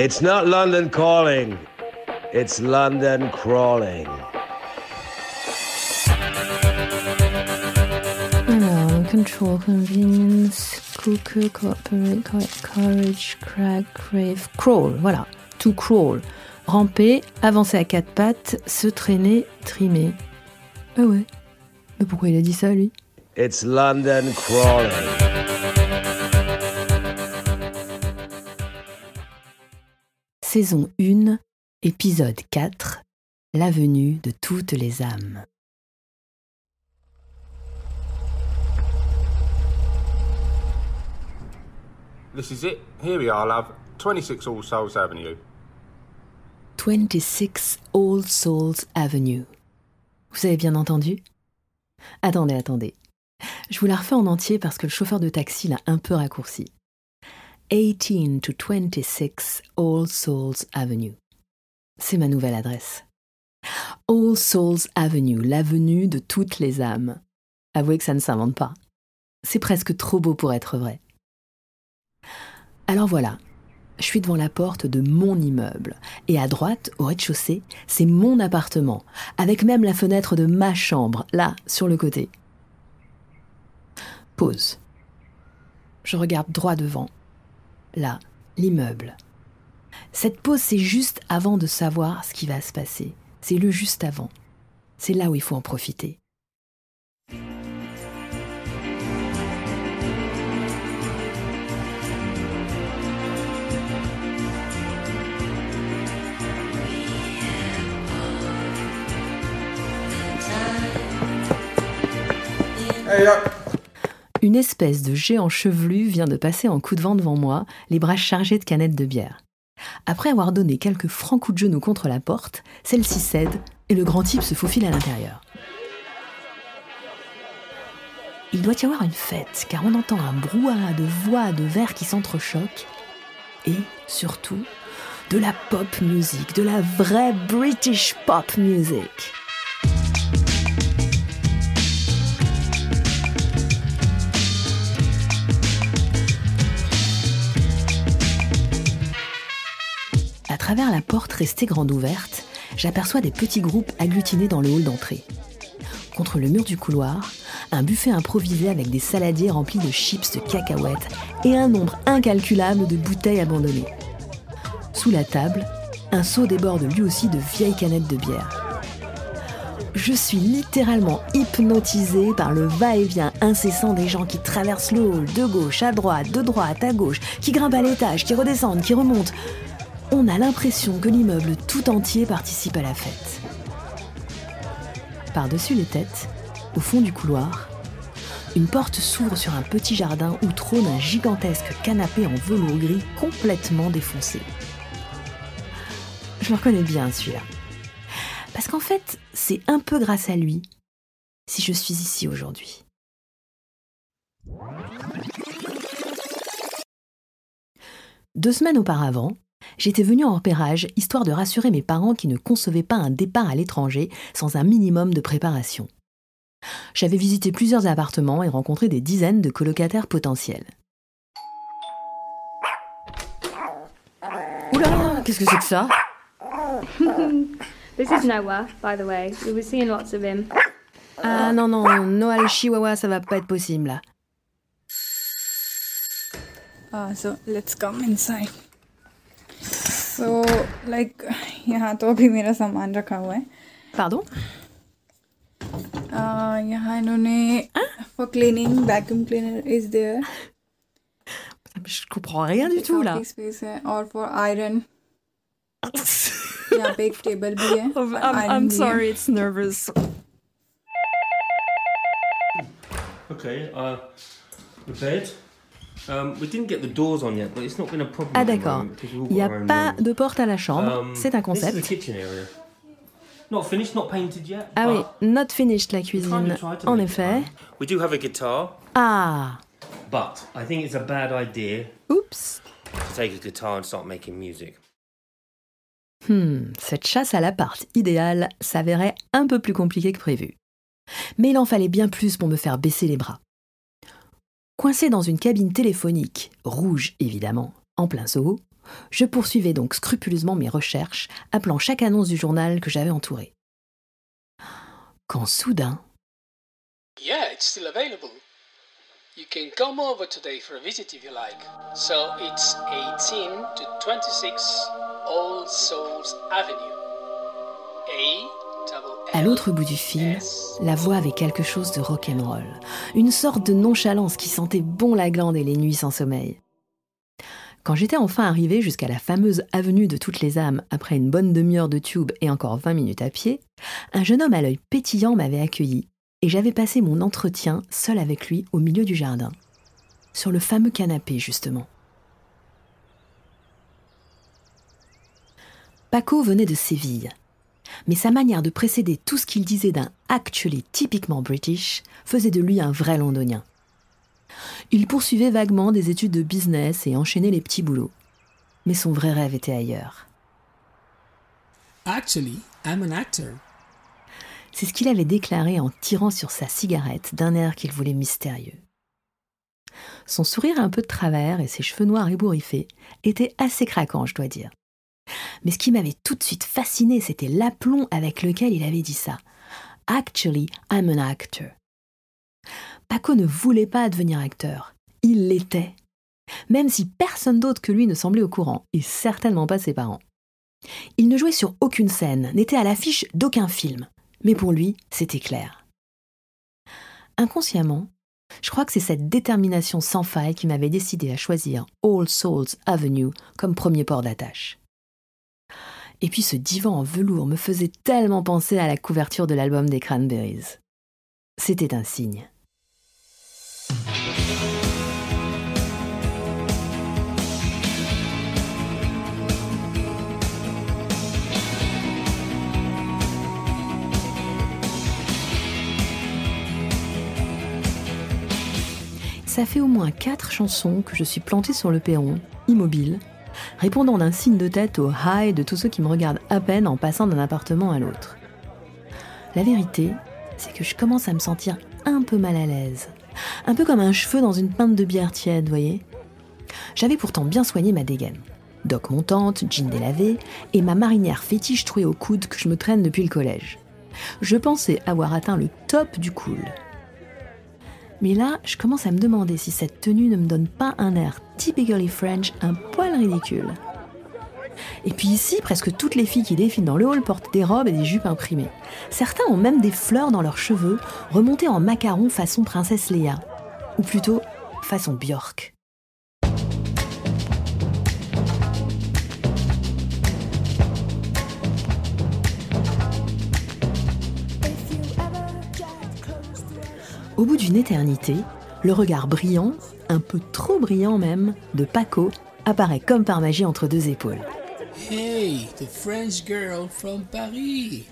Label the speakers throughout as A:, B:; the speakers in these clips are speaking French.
A: It's not London calling, it's London crawling.
B: Alors, control, convenience, cooker, cooperate, co- courage, crack, crave, crawl, voilà. To crawl. Ramper, avancer à quatre pattes, se traîner, trimer. Ah ouais. Mais pourquoi il a dit ça, lui?
A: It's London crawling.
B: Saison 1, épisode 4, La venue de toutes les âmes.
C: This is it. Here we are, love. 26 All Souls Avenue.
B: 26 All Souls Avenue. Vous avez bien entendu? Attendez, attendez. Je vous la refais en entier parce que le chauffeur de taxi l'a un peu raccourci. 18 to 26 All Souls Avenue. C'est ma nouvelle adresse. All Souls Avenue, l'avenue de toutes les âmes. Avouez que ça ne s'invente pas. C'est presque trop beau pour être vrai. Alors voilà, je suis devant la porte de mon immeuble. Et à droite, au rez-de-chaussée, c'est mon appartement, avec même la fenêtre de ma chambre, là, sur le côté. Pause. Je regarde droit devant. Là, l'immeuble. Cette pause, c'est juste avant de savoir ce qui va se passer. C'est le juste avant. C'est là où il faut en profiter.
C: Hey!
B: Une espèce de géant chevelu vient de passer en coup de vent devant moi, les bras chargés de canettes de bière. Après avoir donné quelques francs coups de genou contre la porte, celle-ci cède et le grand type se faufile à l'intérieur. Il doit y avoir une fête, car on entend un brouhaha de voix, de verres qui s'entrechoquent, et surtout de la pop music, de la vraie British pop music. Travers la porte restée grande ouverte, j'aperçois des petits groupes agglutinés dans le hall d'entrée. Contre le mur du couloir, un buffet improvisé avec des saladiers remplis de chips de cacahuètes et un nombre incalculable de bouteilles abandonnées. Sous la table, un seau déborde lui aussi de vieilles canettes de bière. Je suis littéralement hypnotisée par le va-et-vient incessant des gens qui traversent le hall de gauche à droite, de droite à gauche, qui grimpent à l'étage, qui redescendent, qui remontent. On a l'impression que l'immeuble tout entier participe à la fête. Par-dessus les têtes, au fond du couloir, une porte s'ouvre sur un petit jardin où trône un gigantesque canapé en velours gris complètement défoncé. Je le reconnais bien celui-là. Parce qu'en fait, c'est un peu grâce à lui si je suis ici aujourd'hui. Deux semaines auparavant, j'étais venue en repérage histoire de rassurer mes parents qui ne concevaient pas un départ à l'étranger sans un minimum de préparation. J'avais visité plusieurs appartements et rencontré des dizaines de colocataires potentiels. Oula, qu'est-ce que c'est que ça?
D: This is Noah, by the way. We were seeing lots of him.
B: Ah non, non, Noël Chihuahua, ça va pas être possible là.
E: Uh, so let's come inside. So like यहाँ तो अभी मेरा सामान रखा हुआ है
B: Pardon
E: uh, यहाँ इन्होंने for cleaning vacuum cleaner is there
B: Je comprends rien du tout là.
E: काफ़ी space है और for iron यहाँ पे एक टेबल भी है
B: I'm, I'm
E: है.
B: sorry, it's nervous.
F: Okay, uh, the bed.
B: Ah d'accord. Il n'y a pas de porte à la chambre,
F: Um,
B: c'est un
F: This is the
B: concept.
F: kitchen area. Not finished, not painted yet.
B: Ah oui, not finished la
F: we
B: cuisine. En effet.
F: fun. We do have a guitar,
B: Ah,
F: but I think it's a bad idea
B: oups.
F: to take a guitar and start making music.
B: Hmm, cette chasse à l'appart idéale s'avérait un peu plus compliquée que prévu. Mais il en fallait bien plus pour me faire baisser les bras. Coincé dans une cabine téléphonique, rouge évidemment, en plein Soho, Je poursuivais donc scrupuleusement mes recherches, appelant chaque annonce du journal que j'avais entouré. Quand soudain,
G: Yeah, it's still available. You can come over today for a visit if you like. So it's 18 to 26 All Souls Avenue. A
B: à l'autre bout du fil, la voix avait quelque chose de rock'n'roll, une sorte de nonchalance qui sentait bon la glande et les nuits sans sommeil. Quand j'étais enfin arrivé jusqu'à la fameuse avenue de toutes les âmes après une bonne demi-heure de tube et encore 20 minutes à pied, un jeune homme à l'œil pétillant m'avait accueilli et j'avais passé mon entretien seul avec lui au milieu du jardin, sur le fameux canapé justement. Paco venait de Séville, mais sa manière de précéder tout ce qu'il disait d'un actually typiquement british faisait de lui un vrai londonien. Il poursuivait vaguement des études de business et enchaînait les petits boulots. Mais son vrai rêve était ailleurs.
H: Actually, I'm an actor.
B: C'est ce qu'il avait déclaré en tirant sur sa cigarette d'un air qu'il voulait mystérieux. Son sourire un peu de travers et ses cheveux noirs ébouriffés étaient assez craquants, je dois dire. Mais ce qui m'avait tout de suite fasciné, c'était l'aplomb avec lequel il avait dit ça. Actually, I'm an actor. Paco ne voulait pas devenir acteur. Il l'était. Même si personne d'autre que lui ne semblait au courant, et certainement pas ses parents. Il ne jouait sur aucune scène, n'était à l'affiche d'aucun film. Mais pour lui, c'était clair. Inconsciemment, je crois que c'est cette détermination sans faille qui m'avait décidé à choisir All Souls Avenue comme premier port d'attache. Et puis ce divan en velours me faisait tellement penser à la couverture de l'album des Cranberries. C'était un signe. Ça fait au moins quatre chansons que je suis plantée sur le perron, immobile, répondant d'un signe de tête au hi de tous ceux qui me regardent à peine en passant d'un appartement à l'autre. La vérité, c'est que je commence à me sentir un peu mal à l'aise. Un peu comme un cheveu dans une pinte de bière tiède, voyez J'avais pourtant bien soigné ma dégaine. Doc montante, jean délavé et ma marinière fétiche trouée au coude que je me traîne depuis le collège. Je pensais avoir atteint le top du cool. Mais là, je commence à me demander si cette tenue ne me donne pas un air typically French un poil ridicule. Et puis ici, presque toutes les filles qui défilent dans le hall portent des robes et des jupes imprimées. Certains ont même des fleurs dans leurs cheveux, remontées en macaron façon princesse Léa. Ou plutôt, façon Björk. Au bout d'une éternité, le regard brillant, un peu trop brillant même, de Paco apparaît comme par magie entre deux épaules.
H: Hey, the French girl from Paris.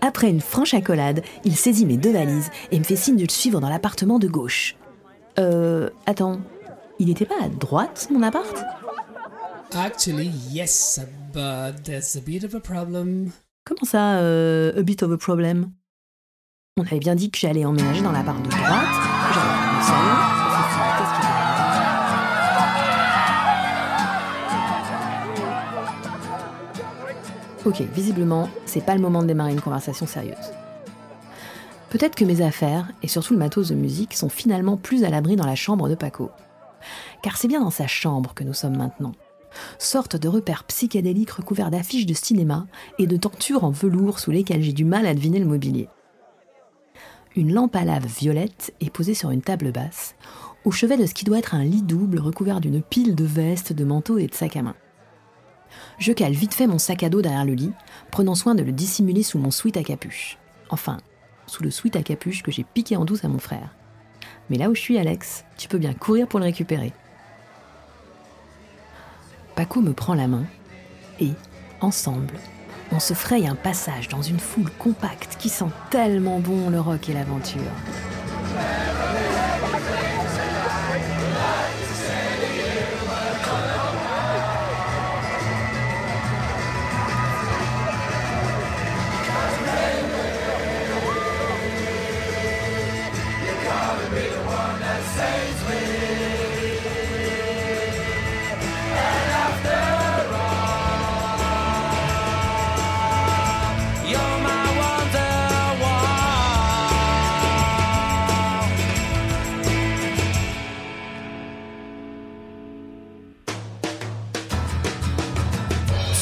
B: Après une franche accolade, il saisit mes deux valises et me fait signe de le suivre dans l'appartement de gauche. Euh, attends, il n'était pas à droite, mon appart?
H: Actually, yes, but there's a bit of a problem.
B: Comment ça, euh, a bit of a problem? On avait bien dit que j'allais emménager dans l'appart de droite, Ok, visiblement, c'est pas le moment de démarrer une conversation sérieuse. Peut-être que mes affaires, et surtout le matos de musique, sont finalement plus à l'abri dans la chambre de Paco. Car c'est bien dans sa chambre que nous sommes maintenant. Sorte de repère psychédélique recouvert d'affiches de cinéma et de tentures en velours sous lesquelles j'ai du mal à deviner le mobilier. Une lampe à lave violette est posée sur une table basse, au chevet de ce qui doit être un lit double recouvert d'une pile de vestes, de manteaux et de sacs à main. Je cale vite fait mon sac à dos derrière le lit, prenant soin de le dissimuler sous mon sweat à capuche. Enfin, sous le sweat à capuche que j'ai piqué en douce à mon frère. Mais là où je suis, Alex, tu peux bien courir pour le récupérer. Paco me prend la main et, ensemble, on se fraye un passage dans une foule compacte qui sent tellement bon le rock et l'aventure.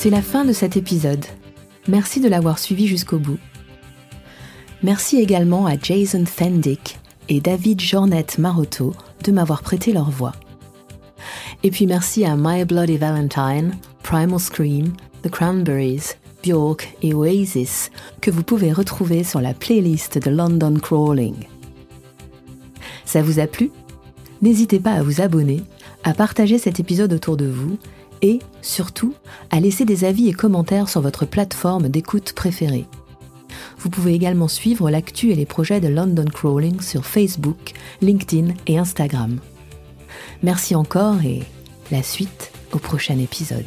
B: C'est la fin de cet épisode. Merci de l'avoir suivi jusqu'au bout. Merci également à Jason Fendick et David Jornet Marotto de m'avoir prêté leur voix. Et puis merci à My Bloody Valentine, Primal Scream, The Cranberries, Bjork et Oasis que vous pouvez retrouver sur la playlist de London Crawling. Ça vous a plu? N'hésitez pas à vous abonner, à partager cet épisode autour de vous et, surtout, à laisser des avis et commentaires sur votre plateforme d'écoute préférée. Vous pouvez également suivre l'actu et les projets de London Crawling sur Facebook, LinkedIn et Instagram. Merci encore et la suite au prochain épisode.